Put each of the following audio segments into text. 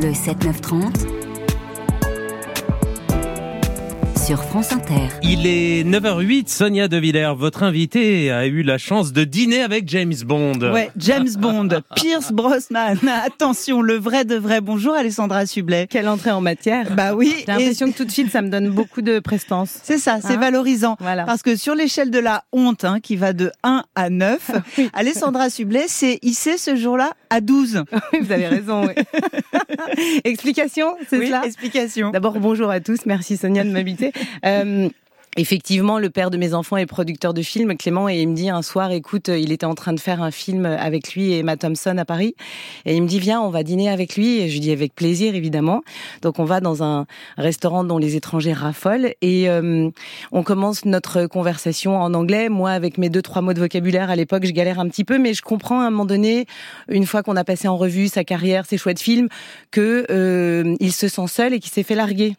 Le 7-9-30 sur France Inter. Il est 9h08, Sonia De Villers, votre invitée, a eu la chance de dîner avec James Bond. Ouais, James Bond, Pierce Brosnan. Attention, le vrai de vrai. Bonjour Alessandra Sublet. Quelle entrée en matière. Bah oui. J'ai l'impression que tout de suite, ça me donne beaucoup de prestance. C'est ça, c'est Hein valorisant. Voilà. Parce que sur l'échelle de la honte, hein, qui va de 1 à 9, Alessandra Sublet s'est hissée ce jour-là à 12. Oui, vous avez raison. oui. Explication, c'est Oui, cela? explication. D'abord, bonjour à tous. Merci Sonia de m'inviter. Euh, Effectivement, le père de mes enfants est producteur de films, Clément, et il me dit un soir, écoute, il était en train de faire un film avec lui et Emma Thompson à Paris, et il me dit, viens, on va dîner avec lui, et je lui dis avec plaisir, évidemment. Donc on va dans un restaurant dont les étrangers raffolent, et euh, on commence notre conversation en anglais. Moi, avec mes deux, trois mots de vocabulaire à l'époque, je galère un petit peu, mais je comprends à un moment donné, une fois qu'on a passé en revue sa carrière, ses chouettes films, que euh, il se sent seul et qu'il s'est fait larguer.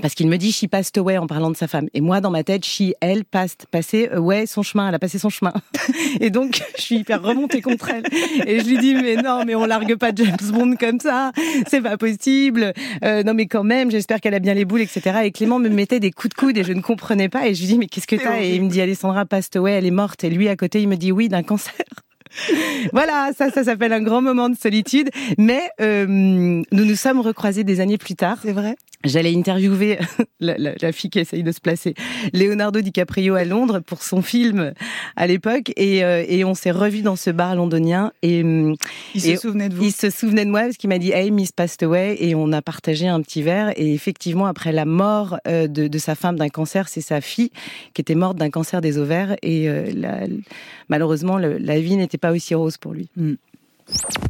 Parce qu'il me dit she passed away en parlant de sa femme. Et moi, dans ma tête, she, elle, passed, passé away son chemin. Elle a passé son chemin. Et donc, je suis hyper remontée contre elle. Et je lui dis, mais non, mais on largue pas James Bond comme ça. C'est pas possible. Euh, non, mais quand même, j'espère qu'elle a bien les boules, etc. Et Clément me mettait des coups de coude et je ne comprenais pas. Et je lui dis, mais qu'est-ce que t'as? Et il me dit, Alessandra passed away, elle est morte. Et lui, à côté, il me dit, oui, d'un cancer. Voilà, ça, ça s'appelle un grand moment de solitude. Mais euh, nous nous sommes recroisés des années plus tard. C'est vrai J'allais interviewer la, la, la, fille qui essaye de se placer, Leonardo DiCaprio à Londres pour son film à l'époque, et, euh, et on s'est revus dans ce bar londonien. Et il et se souvenait de vous. Il se souvenait de moi parce qu'il m'a dit "Hey, Miss passed away", et on a partagé un petit verre. Et effectivement, après la mort euh, de, de, sa femme d'un cancer, c'est sa fille qui était morte d'un cancer des ovaires, et euh, la, malheureusement, le, la vie n'était pas aussi rose pour lui. Mm.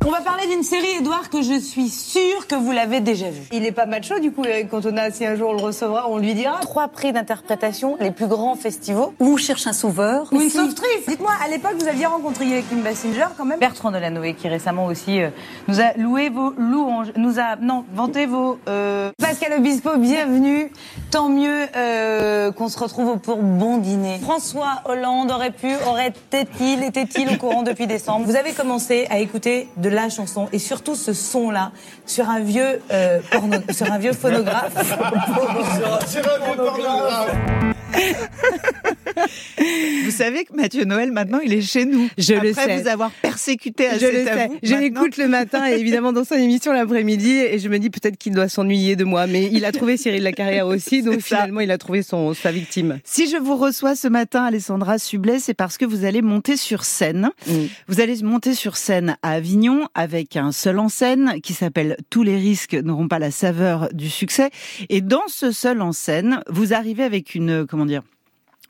On va parler d'une série, Edouard, que je suis sûre que vous l'avez déjà vue. Il est pas macho, du coup, quand on a, si un jour on le recevra, on lui dira. Trois prix d'interprétation, les plus grands festivals. Où on cherche un sauveur. Ou une sauvetrice. Dites-moi, à l'époque, vous aviez rencontré Kim Basinger, quand même? Bertrand Delanoë, qui récemment aussi euh, nous a loué vos louanges, nous a, non, vanté vos, euh... Pascal Obispo, bienvenue. Tant mieux, euh, qu'on se retrouve pour bon dîner. François Hollande aurait pu, aurait-il, était-il au courant depuis décembre? Vous avez commencé à écouter de la chanson et surtout ce son-là sur un vieux euh, porno, sur un vieux phonographe. sur un vieux pornographe. vous savez que Mathieu Noël maintenant il est chez nous. Je Après le sais. vous avoir persécuté à je le sais. Je l'écoute le matin et évidemment dans son émission l'après-midi et je me dis peut-être qu'il doit s'ennuyer de moi, mais il a trouvé Cyril Lacarrière aussi, donc finalement il a trouvé son sa victime. Si je vous reçois ce matin, Alessandra Sublet, c'est parce que vous allez monter sur scène. Mm. Vous allez monter sur scène à Avignon avec un seul en scène qui s'appelle Tous les risques n'auront pas la saveur du succès. Et dans ce seul en scène, vous arrivez avec une dire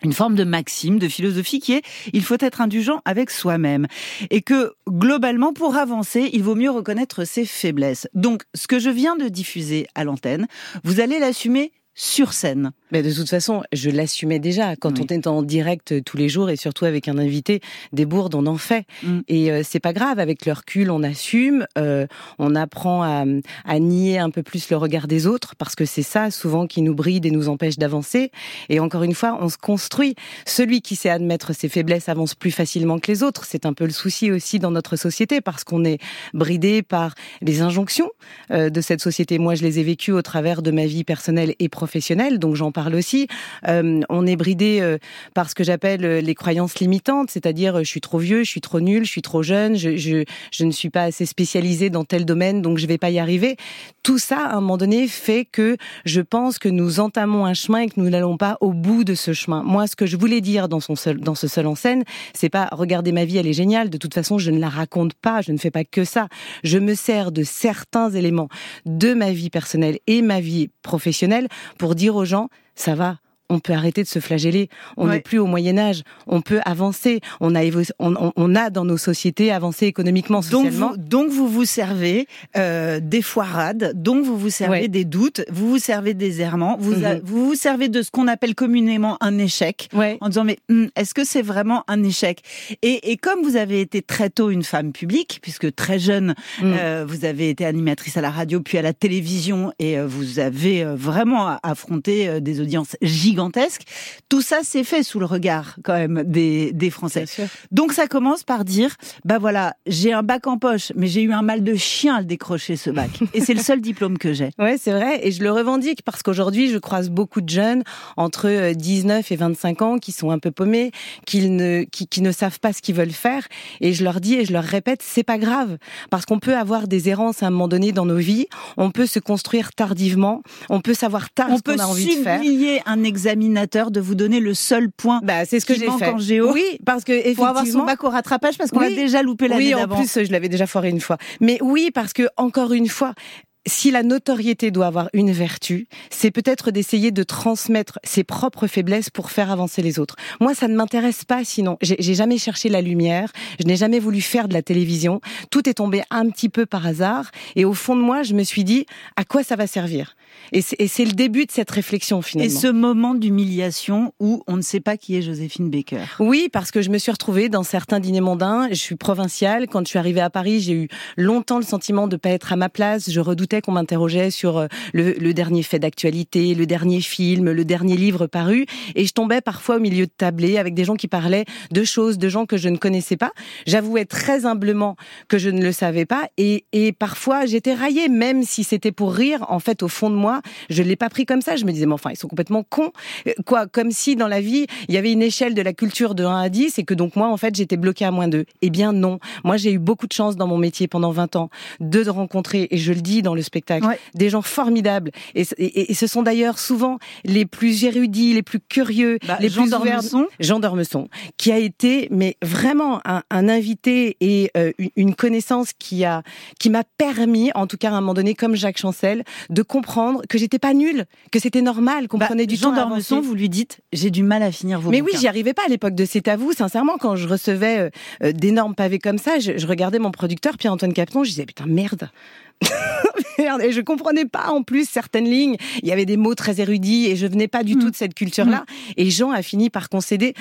une forme de maxime, de philosophie qui est il faut être indulgent avec soi-même et que globalement pour avancer, il vaut mieux reconnaître ses faiblesses. Donc ce que je viens de diffuser à l'antenne, vous allez l'assumer sur scène. Mais de toute façon, je l'assumais déjà quand oui. on est en direct tous les jours et surtout avec un invité, des bourdes on en fait mm. et euh, c'est pas grave. Avec le recul, on assume, euh, on apprend à, à, nier un peu plus le regard des autres parce que c'est ça souvent qui nous bride et nous empêche d'avancer. Et encore une fois, on se construit. Celui qui sait admettre ses faiblesses avance plus facilement que les autres. C'est un peu le souci aussi dans notre société parce qu'on est bridé par les injonctions euh, de cette société. Moi, je les ai vécues au travers de ma vie personnelle et professionnelle, donc j'en parle aussi. Euh, on est bridé euh, par ce que j'appelle euh, les croyances limitantes, c'est-à-dire je suis trop vieux, je suis trop nul, je suis trop jeune, je, ne suis pas assez spécialisé dans tel domaine, donc je vais pas y arriver. Tout ça, à un moment donné, fait que je pense que nous entamons un chemin et que nous n'allons pas au bout de ce chemin. Moi, ce que je voulais dire dans, son dans ce seul en scène, c'est pas regardez ma vie, elle est géniale. De toute façon, je ne la raconte pas, je ne fais pas que ça. Je me sers de certains éléments de ma vie personnelle et ma vie professionnelle pour dire aux gens ça va, on peut arrêter de se flageller. On n'est ouais. plus au Moyen Âge. On peut avancer. On a, on, on, on, a dans nos sociétés avancé économiquement, socialement. Donc vous, donc vous vous servez euh, des foirades, donc vous vous servez ouais. des doutes, vous vous servez des errements, vous, mm -hmm. vous vous servez de ce qu'on appelle communément un échec, ouais. en disant mais hum, est-ce que c'est vraiment un échec? Et, et, comme vous avez été très tôt une femme publique, puisque très jeune mm. euh, vous avez été animatrice à la radio puis à la télévision et euh, vous avez vraiment affronté euh, des audiences gigantiques gigantesque. Tout ça, c'est fait sous le regard quand même des, des Français. Donc ça commence par dire, bah voilà, j'ai un bac en poche, mais j'ai eu un mal de chien à le décrocher ce bac. Et c'est le seul diplôme que j'ai. Ouais, c'est vrai. Et je le revendique parce qu'aujourd'hui, je croise beaucoup de jeunes entre 19 euh, et 25 ans qui sont un peu paumés, qui ne, qui, qui ne savent pas ce qu'ils veulent faire. Et je leur dis et je leur répète, c'est pas grave. Parce qu'on peut avoir des errances à un moment donné dans nos vies. On peut se construire tardivement. On peut savoir tard ce qu'on a envie de faire. On peut un examinateur de vous donner le seul point. Bah, c'est ce que j'ai fait. En géo. Oui, parce que effectivement. Pour avoir son bac au rattrapage parce qu'on a déjà loupé l'année Oui, en plus, je l'avais déjà foiré une fois. Mais oui, parce que encore une fois, si la notoriété doit avoir une vertu, c'est peut-être d'essayer de transmettre ses propres faiblesses pour faire avancer les autres. Moi, ça ne m'intéresse pas sinon. J'ai jamais cherché la lumière, je n'ai jamais voulu faire de la télévision. Tout est tombé un petit peu par hasard. Et au fond de moi, je me suis dit, à quoi ça va servir? Et c'est le début de cette réflexion finalement. Et ce moment d'humiliation où on ne sait pas qui est Joséphine Baker. Oui, parce que je me suis retrouvée dans certains dîners mondains. Je suis provinciale. Quand je suis arrivée à Paris, j'ai eu longtemps le sentiment de pas être à ma place. Je redoutais qu'on m'interrogeait sur euh, le, le, dernier fait d'actualité, le dernier film, le dernier livre paru. Et je tombais parfois au milieu de tablés avec des gens qui parlaient de choses, de gens que je ne connaissais pas. J'avouais très humblement que je ne le savais pas. Et, et parfois, j'étais raillée, même si c'était pour rire. En fait, au fond de moi, je l'ai pas pris comme ça. Je me disais, mais enfin, ils sont complètement cons. Euh, quoi, comme si dans la vie, il y avait une échelle de la culture de 1 à 10 et que donc moi, en fait, j'étais bloquée à moins 2. Eh bien, non. Moi, j'ai eu beaucoup de chance dans mon métier pendant 20 ans de rencontrer, et je le dis dans le spectacle, des gens formidables. Et, et, ce sont d'ailleurs souvent les plus érudits, les plus curieux, bah, les Jean plus Dormesson. Jean Dormesson, qui a été, mais vraiment un, un invité et euh, une connaissance qui a, qui m'a permis, en tout cas à un moment donné, comme Jacques Chancel, de comprendre que j'étais pas nulle, que c'était normal, qu'on bah, prenait du Jean temps. Jean vous lui dites, j'ai du mal à finir vos Mais bouquins. oui, j'y arrivais pas à l'époque de C'est à vous. Sincèrement, quand je recevais euh, euh, d'énormes pavés comme ça, je, je, regardais mon producteur Pierre-Antoine Capton, je disais putain merde. Merde, et je comprenais pas en plus certaines lignes. Il y avait des mots très érudits et je venais pas du mmh. tout de cette culture-là. Mmh. Et Jean a fini par concéder.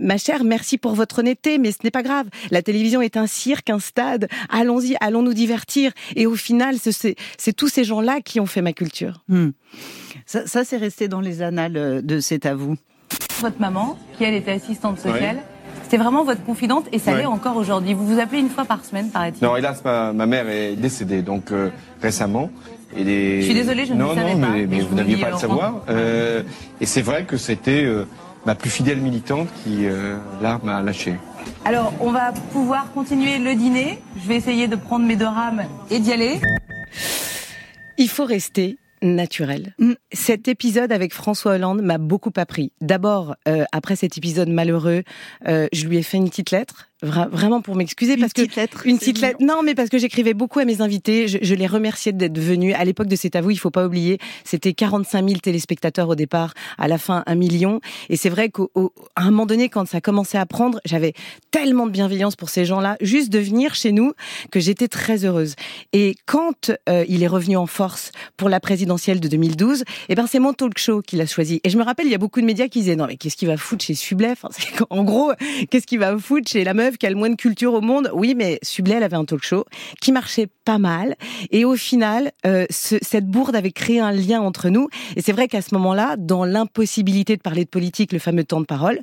Ma chère, merci pour votre honnêteté, mais ce n'est pas grave. La télévision est un cirque, un stade. Allons-y, allons nous divertir. Et au final, c'est tous ces gens-là qui ont fait ma culture. Mmh. Ça, ça c'est resté dans les annales euh, de C'est à vous. Votre maman, qui elle était assistante sociale. Ouais. C'était vraiment votre confidente et ça ouais. l'est encore aujourd'hui. Vous vous appelez une fois par semaine, paraît-il Non, hélas, ma, ma, mère est décédée, donc euh, récemment. Et les... Je suis désolée, je ne non, le savais non, pas. mais, mais vous n'aviez pas à le Laurent. savoir. Euh, et c'est vrai que c'était euh, ma plus fidèle militante qui, euh, là, m'a lâché. Alors, on va pouvoir continuer le dîner. Je vais essayer de prendre mes deux rames et d'y aller. Il faut rester naturel. Mm. Cet épisode avec François Hollande m'a beaucoup appris. D'abord, euh, après cet épisode malheureux, euh, je lui ai fait une petite lettre Vra vraiment pour m'excuser parce petite que lettre, une petite lettre. Non, mais parce que j'écrivais beaucoup à mes invités. Je, je les remerciais d'être venus. À l'époque de C'est à vous, il faut pas oublier, c'était 45 000 téléspectateurs au départ, à la fin un million. Et c'est vrai qu'à un moment donné, quand ça commençait à prendre, j'avais tellement de bienveillance pour ces gens-là, juste de venir chez nous, que j'étais très heureuse. Et quand euh, il est revenu en force pour la présidentielle de 2012, eh ben c'est mon talk show qu'il a choisi. Et je me rappelle, il y a beaucoup de médias qui disaient non mais qu'est-ce qu'il va foutre chez Sublet enfin, En gros, qu'est-ce qu'il va foutre chez la meuf qui a le moins de culture au monde. Oui, mais Sublet, avait un talk show qui marchait pas mal. Et au final, euh, ce, cette bourde avait créé un lien entre nous. Et c'est vrai qu'à ce moment-là, dans l'impossibilité de parler de politique, le fameux temps de parole,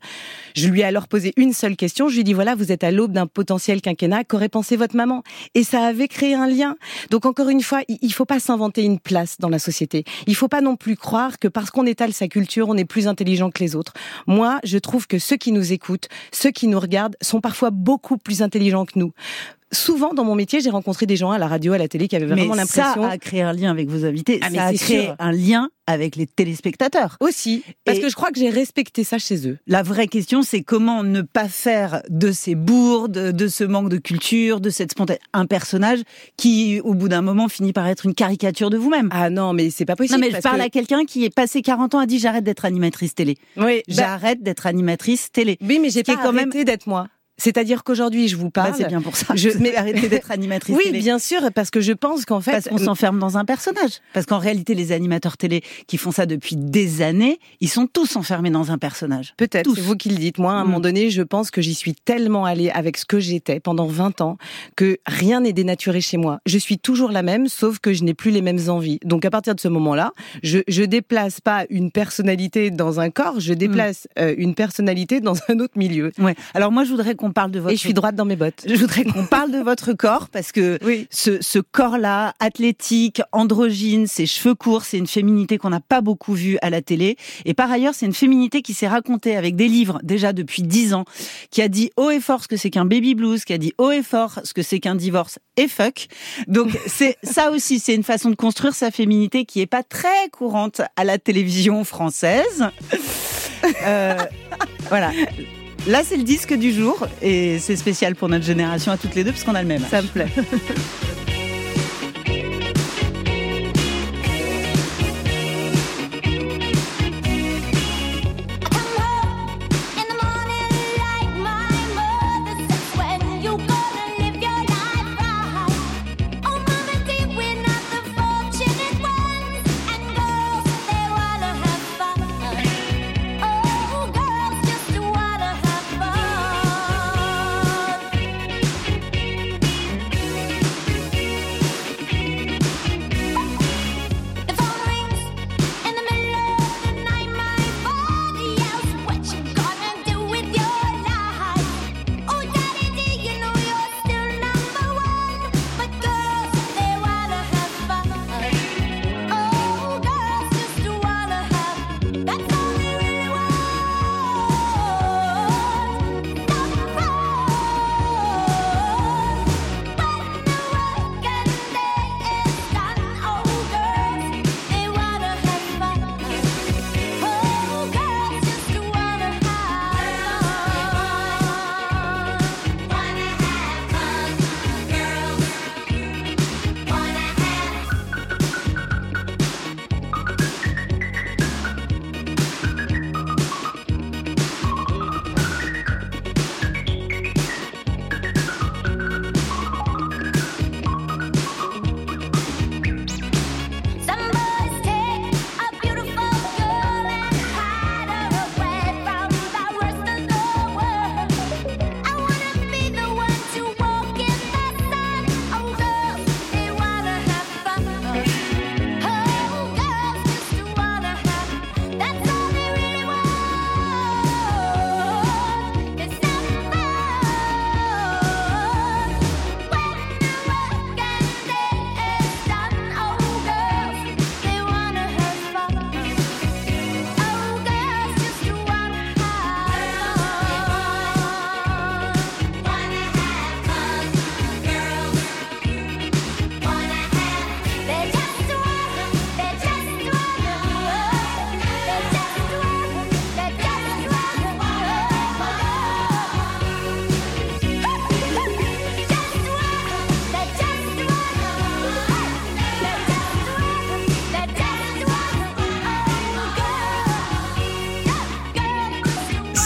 je lui ai alors posé une seule question. Je lui ai dit, voilà, vous êtes à l'aube d'un potentiel quinquennat. Qu'aurait pensé votre maman? Et ça avait créé un lien. Donc encore une fois, il faut pas s'inventer une place dans la société. Il faut pas non plus croire que parce qu'on étale sa culture, on est plus intelligent que les autres. Moi, je trouve que ceux qui nous écoutent, ceux qui nous regardent, sont parfois beaucoup plus intelligents que nous. Souvent dans mon métier, j'ai rencontré des gens à la radio, à la télé qui avaient vraiment l'impression. Ça a créé un lien avec vos invités. Ah, ça a créé sûr. un lien avec les téléspectateurs. Aussi, parce Et- que je crois que j'ai respecté ça chez eux. La vraie question, c'est comment ne pas faire de ces bourdes, de ce manque de culture, de cette spontanéité, un personnage qui, au bout d'un moment, finit par être une caricature de vous-même. Ah non, mais c'est pas possible. Non, mais je parle que- à quelqu'un qui est passé 40 ans, a dit j'arrête d'être animatrice télé. Oui, bah, J'arrête d'être animatrice télé. oui, mais j'ai pas quand même- arrêté d'être moi. C'est-à-dire qu'aujourd'hui, je vous Bah, parle. c'est bien pour ça. Je- mais arrêtez d'être animatrice oui, télé. bien sûr, parce que je pense qu'en fait, Parce qu'on s'enferme dans un personnage. Parce qu'en réalité, les animateurs télé qui font ça depuis des années, ils sont tous enfermés dans un personnage. Peut-être, c'est vous qui le dites. Moi, à un Mm. moment donné, je pense que j'y suis tellement allée avec ce que j'étais pendant 20 ans que rien n'est dénaturé chez moi. Je suis toujours la même, sauf que je n'ai plus les mêmes envies. Donc à partir de ce moment-là, je, je déplace pas une personnalité dans un corps, je déplace euh, une personnalité dans un autre milieu. Ouais. Alors moi, je voudrais qu'on parle de votre. Et je suis droite dans mes bottes. Je voudrais qu'on parle de votre corps parce que Oui. ce, ce corps-là, athlétique, androgyne, ses cheveux courts, c'est une féminité qu'on n'a pas beaucoup vue à la télé. Et par ailleurs, c'est une féminité qui s'est racontée avec des livres déjà depuis dix ans, qui a dit haut et fort ce que c'est qu'un baby blues, qui a dit haut et fort ce que c'est qu'un divorce et fuck. Donc c'est ça aussi, c'est une façon de construire sa féminité qui est pas très courante à la télévision française. Euh, voilà. Là, c'est le disque du jour et c'est spécial pour notre génération à toutes les deux parce qu'on a le même. Ça me plaît.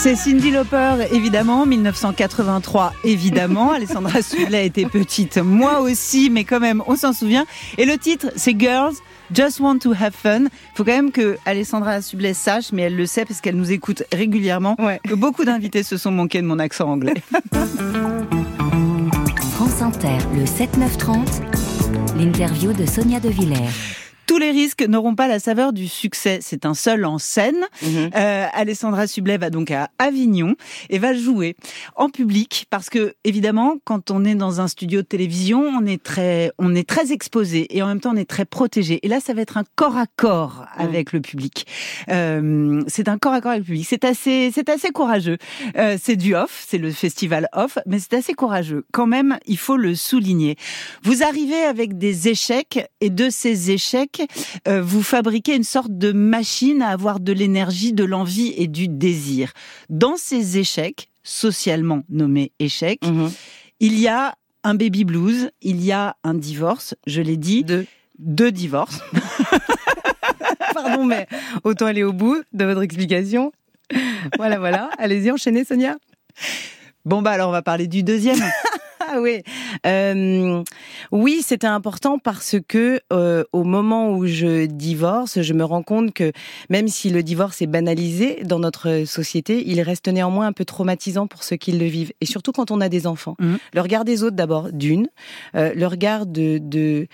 C'est Cindy Lauper, évidemment, 1983, évidemment. Alessandra Sublet était petite, moi aussi, mais quand même, on s'en souvient. Et le titre, c'est Girls. Just want to have fun. Il faut quand même que Alessandra Sublet sache, mais elle le sait parce qu'elle nous écoute régulièrement, Ouais. que beaucoup d'invités se sont manqués de mon accent anglais. France Inter, le 7-9-30, l'interview de Sonia De Villers. Tous les risques n'auront pas la saveur du succès. C'est un seul en scène. Euh, Alessandra Sublet va donc à Avignon et va jouer en public parce que évidemment, quand on est dans un studio de télévision, on est très, on est très exposé et en même temps on est très protégé. Et là, ça va être un corps à corps avec le public. Euh, c'est un corps à corps avec le public. C'est assez, c'est assez courageux. Euh, c'est du off, c'est le festival off, mais c'est assez courageux. Quand même, il faut le souligner. Vous arrivez avec des échecs et de ces échecs, euh, vous fabriquez une sorte de machine à avoir de l'énergie, de l'envie et du désir. Dans ces échecs, socialement nommés échecs, Mhm. il y a un baby blues, il y a un divorce, je l'ai dit, Deux. deux divorces. Pardon, mais autant aller au bout de votre explication. Voilà, voilà. Allez-y, enchaînez, Sonia. Bon bah alors on va parler du deuxième. Ah oui, euh, oui, c'était important parce que euh, au moment où je divorce, je me rends compte que même si le divorce est banalisé dans notre société, il reste néanmoins un peu traumatisant pour ceux qui le vivent, et surtout quand on a des enfants. Mhm. Le regard des autres d'abord, d'une, euh, le regard de, de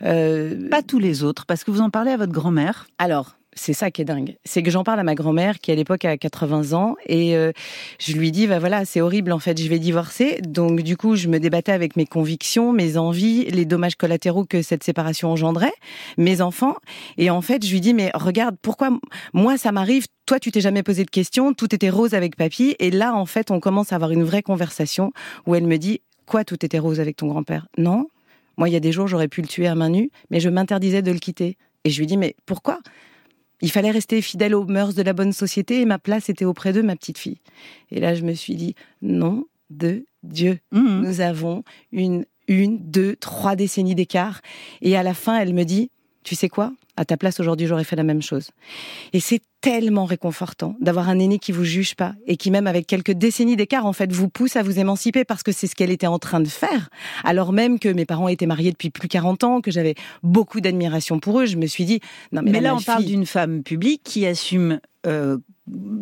Pas tous les autres, parce que vous en parlez à votre grand-mère. alors, c'est ça qui est dingue. C'est que j'en parle à ma grand-mère qui à l'époque a 80 ans et euh, je lui dis bah voilà, c'est horrible en fait, je vais divorcer. Donc du coup, je me débattais avec mes convictions, mes envies, les dommages collatéraux que cette séparation engendrait, mes enfants et en fait, je lui dis mais regarde, pourquoi moi ça m'arrive toi, tu t'es jamais posé de questions, tout était rose avec papy, et là, en fait, on commence à avoir une vraie conversation où elle me dit, quoi, tout était rose avec ton grand-père? Non, moi, il y a des jours, j'aurais pu le tuer à main nue, mais je m'interdisais de le quitter. Et je lui dis, mais pourquoi? Il fallait rester fidèle aux mœurs de la bonne société et ma place était auprès d'eux, ma petite fille. Et là, je me suis dit, non de Dieu. Mhm. Nous avons une, une, deux, trois décennies d'écart. Et à la fin, elle me dit, tu sais quoi? À ta place, aujourd'hui, j'aurais fait la même chose. Et c'est tellement réconfortant d'avoir un aîné qui vous juge pas et qui, même avec quelques décennies d'écart, en fait, vous pousse à vous émanciper parce que c'est ce qu'elle était en train de faire. Alors même que mes parents étaient mariés depuis plus de 40 ans, que j'avais beaucoup d'admiration pour eux, je me suis dit, non, mais, Mais, là, on parle d'une femme publique qui assume euh,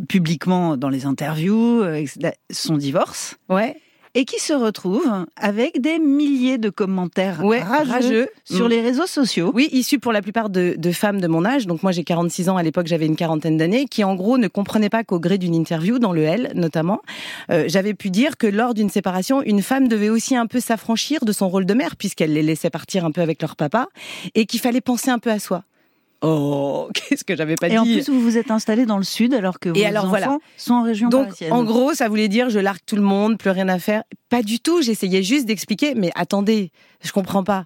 publiquement dans les interviews euh, son divorce Ouais, et qui se retrouve avec des milliers de commentaires ouais, rageux, rageux. sur Mm. les réseaux sociaux. Oui, issus pour la plupart de, de femmes de mon âge. Donc moi j'ai 46 ans, à l'époque j'avais une quarantaine d'années, qui en gros ne comprenaient pas qu'au gré d'une interview, dans le L notamment, euh, j'avais pu dire que lors d'une séparation, une femme devait aussi un peu s'affranchir de son rôle de mère, puisqu'elle les laissait partir un peu avec leur papa, et qu'il fallait penser un peu à soi. Oh, qu'est-ce que j'avais pas Et dit en plus, vous vous êtes installé dans le sud alors que vos alors, enfants voilà. sont en région Donc, parisienne. en gros, ça voulait dire je largue tout le monde, plus rien à faire. Pas du tout. J'essayais juste d'expliquer. Mais attendez, je comprends pas.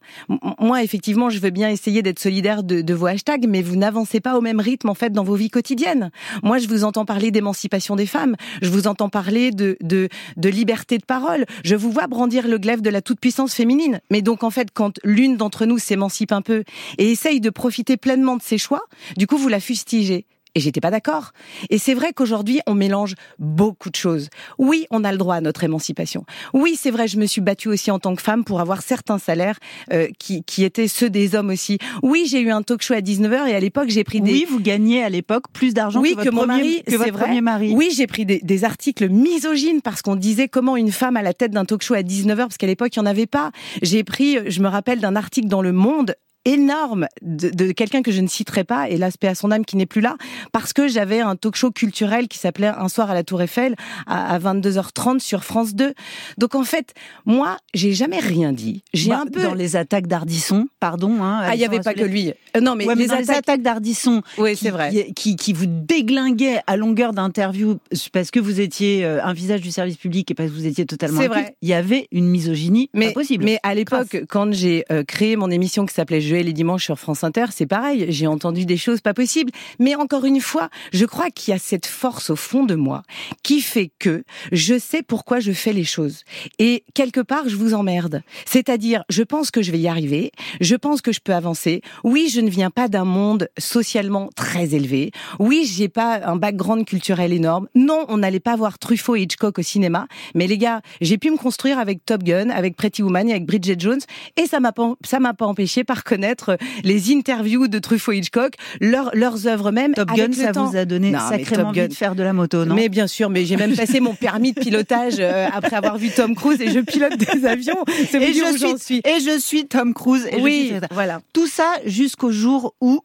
Moi, effectivement, je veux bien essayer d'être solidaire de, de vos hashtags, mais vous n'avancez pas au même rythme en fait dans vos vies quotidiennes. Moi, je vous entends parler d'émancipation des femmes. Je vous entends parler de, de de liberté de parole. Je vous vois brandir le glaive de la toute puissance féminine. Mais donc, en fait, quand l'une d'entre nous s'émancipe un peu et essaye de profiter pleinement de ses choix, du coup, vous la fustigez. Et j'étais pas d'accord. Et c'est vrai qu'aujourd'hui, on mélange beaucoup de choses. Oui, on a le droit à notre émancipation. Oui, c'est vrai, je me suis battue aussi en tant que femme pour avoir certains salaires euh, qui, qui étaient ceux des hommes aussi. Oui, j'ai eu un talk show à 19h et à l'époque, j'ai pris des... Oui, vous gagnez à l'époque plus d'argent Oui, que, votre que mon premier, mari, que votre vrai. premier mari. Oui, j'ai pris des, des articles misogynes parce qu'on disait comment une femme à la tête d'un talk show à 19h, parce qu'à l'époque, il n'y en avait pas. J'ai pris, je me rappelle d'un article dans Le Monde énorme de, de quelqu'un que je ne citerai pas, et l'aspect à son âme qui n'est plus là, parce que j'avais un talk show culturel qui s'appelait Un soir à la Tour Eiffel à, à 22h30 sur France 2. Donc en fait, moi, j'ai jamais rien dit. J'ai Bah, un peu... dans les attaques d'Ardisson, pardon. Hein, Ah, il n'y avait pas que lui. Euh, non, mais Ouais, mais les les attaques... attaques d'Ardisson, Oui, c'est vrai. qui, qui, qui vous déglinguaient à longueur d'interview parce que vous étiez euh, un visage du service public et parce que vous étiez totalement C'est vrai. il y avait une misogynie mais, pas possible. Mais à l'époque, quand j'ai euh, créé mon émission qui s'appelait Je les dimanches sur France Inter, c'est pareil. J'ai entendu des choses pas possibles. Mais encore une fois, je crois qu'il y a cette force au fond de moi qui fait que je sais pourquoi je fais les choses. Et quelque part, je vous emmerde. C'est-à-dire, je pense que je vais y arriver. Je pense que je peux avancer. Oui, je ne viens pas d'un monde socialement très élevé. Oui, j'ai pas un background culturel énorme. Non, on n'allait pas voir Truffaut et Hitchcock au cinéma. Mais les gars, j'ai pu me construire avec Top Gun, avec Pretty Woman et avec Bridget Jones. Et ça m'a pas, m'a pas empêché par connaître les interviews de Truffaut Hitchcock, leurs, leurs œuvres même. Top Gun, ça temps. vous a donné Non, sacrément envie de faire de la moto, non? Mais bien sûr, mais j'ai même passé mon permis de pilotage euh, après avoir vu Tom Cruise et je pilote des avions. C'est et je, suis, suis. et je suis Tom Cruise. Et je oui, suis- voilà. Tout ça jusqu'au jour où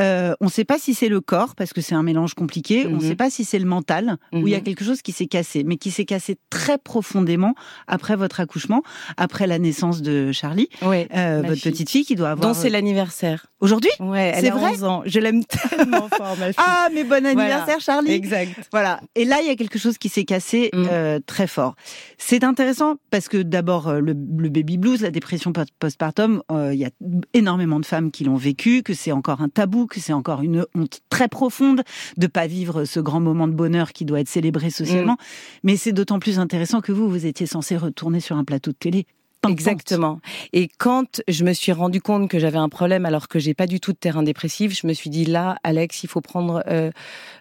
euh, on ne sait pas si c'est le corps, parce que c'est un mélange compliqué, on ne Mhm. sait pas si c'est le mental, où il y a Mhm. quelque chose qui s'est cassé, mais qui s'est cassé très profondément après votre accouchement, après la naissance de Charlie, Oui. euh, votre fille. petite fille qui doit avoir... Dont c'est l'anniversaire. Aujourd'hui Ouais, elle a vrai 11 ans. Je l'aime tellement fort, ma fille. Ah, mais bon anniversaire Charlie Exact. Voilà. Et là, il y a quelque chose qui s'est cassé Mm. euh, très fort. C'est intéressant parce que d'abord, euh, le, le baby blues, la dépression post- postpartum, euh, il y a énormément de femmes qui l'ont vécu, que c'est encore un tabou, que c'est encore une honte très profonde de pas vivre ce grand moment de bonheur qui doit être célébré socialement. Mais c'est d'autant plus intéressant que vous, vous étiez censé retourner sur un plateau de télé Exactement. Et quand je me suis rendu compte que j'avais un problème alors que j'ai pas du tout de terrain dépressif, je me suis dit là, Alex, il faut prendre, euh,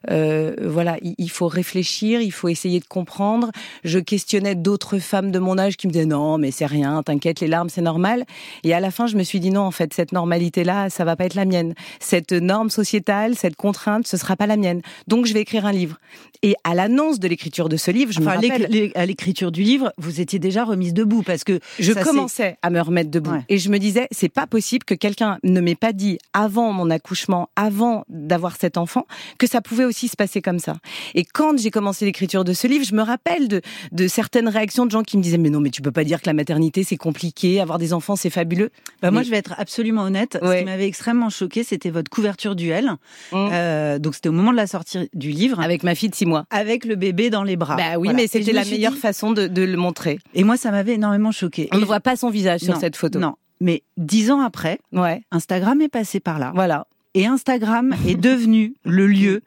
euh, voilà, il, faut réfléchir, il faut essayer de comprendre. Je questionnais d'autres femmes de mon âge qui me disaient non, mais c'est rien, t'inquiète, les larmes c'est normal. Et à la fin, je me suis dit non, en fait, cette normalité-là, ça va pas être la mienne. Cette norme sociétale, cette contrainte, ce sera pas la mienne. Donc je vais écrire un livre. Et à l'annonce de l'écriture de ce livre, je me rappelle, à l'écriture du livre, vous étiez déjà remise debout parce que je commençais à me remettre debout et je me disais c'est pas possible que quelqu'un ne m'ait pas dit avant mon accouchement, avant d'avoir cet enfant, que ça pouvait aussi se passer comme ça. Et quand j'ai commencé l'écriture de ce livre, je me rappelle de, de certaines réactions de gens qui me disaient mais non mais tu peux pas dire que la maternité c'est compliqué, avoir des enfants c'est fabuleux. Bah moi je vais être absolument honnête, ce qui m'avait extrêmement choqué c'était votre couverture duel. Mmh. Euh, donc c'était au moment de la sortie du livre. Avec ma fille de six mois. Avec le bébé dans les bras. Bah oui mais c'était la meilleure façon de, de, le montrer. Et moi ça m'avait énormément choqué. Ne voit pas son visage sur cette photo. Non. Mais dix ans après, ouais. Instagram est passé par là. Voilà. Et Instagram est devenu le lieu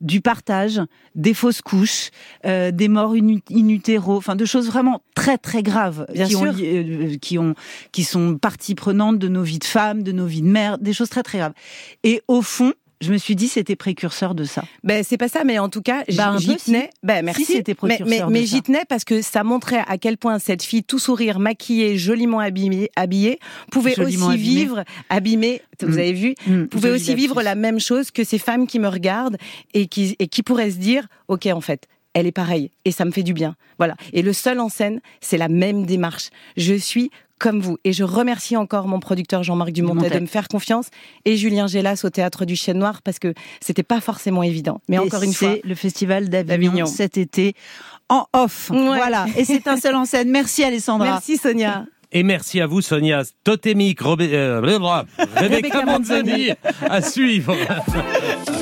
du partage des fausses couches, euh, des morts in, utero, enfin de choses vraiment très très graves qui, Ont, euh, qui ont qui sont partie prenante de nos vies de femmes, de nos vies de mères, des choses très très graves. Et au fond, je me suis dit c'était précurseur de ça. Ben c'est pas ça, mais en tout cas bah, j'y tenais. Ben merci. c'était précurseur mais, mais, mais j'y tenais parce que ça montrait à quel point cette fille tout sourire, maquillée, joliment habillée, habillée pouvait aussi vivre abîmée. Vous mm. avez vu, mm. pouvait aussi vivre la même chose que ces femmes qui me regardent et qui et qui pourraient se dire ok en fait elle est pareille et ça me fait du bien. Voilà. Et le seul en scène, c'est la même démarche. Je suis comme vous. Et je remercie encore mon producteur Jean-Marc Dumontet de me faire confiance et Julien Gélas au théâtre du Chêne Noir parce que c'était pas forcément évident. Mais encore une fois, le festival d'Avignon cet été en off. Voilà. Et c'est un seul en scène. Merci Alessandra. Merci Sonia. Et merci à vous, Sonia Totémique, euh, Rebecca Manzoni, à suivre.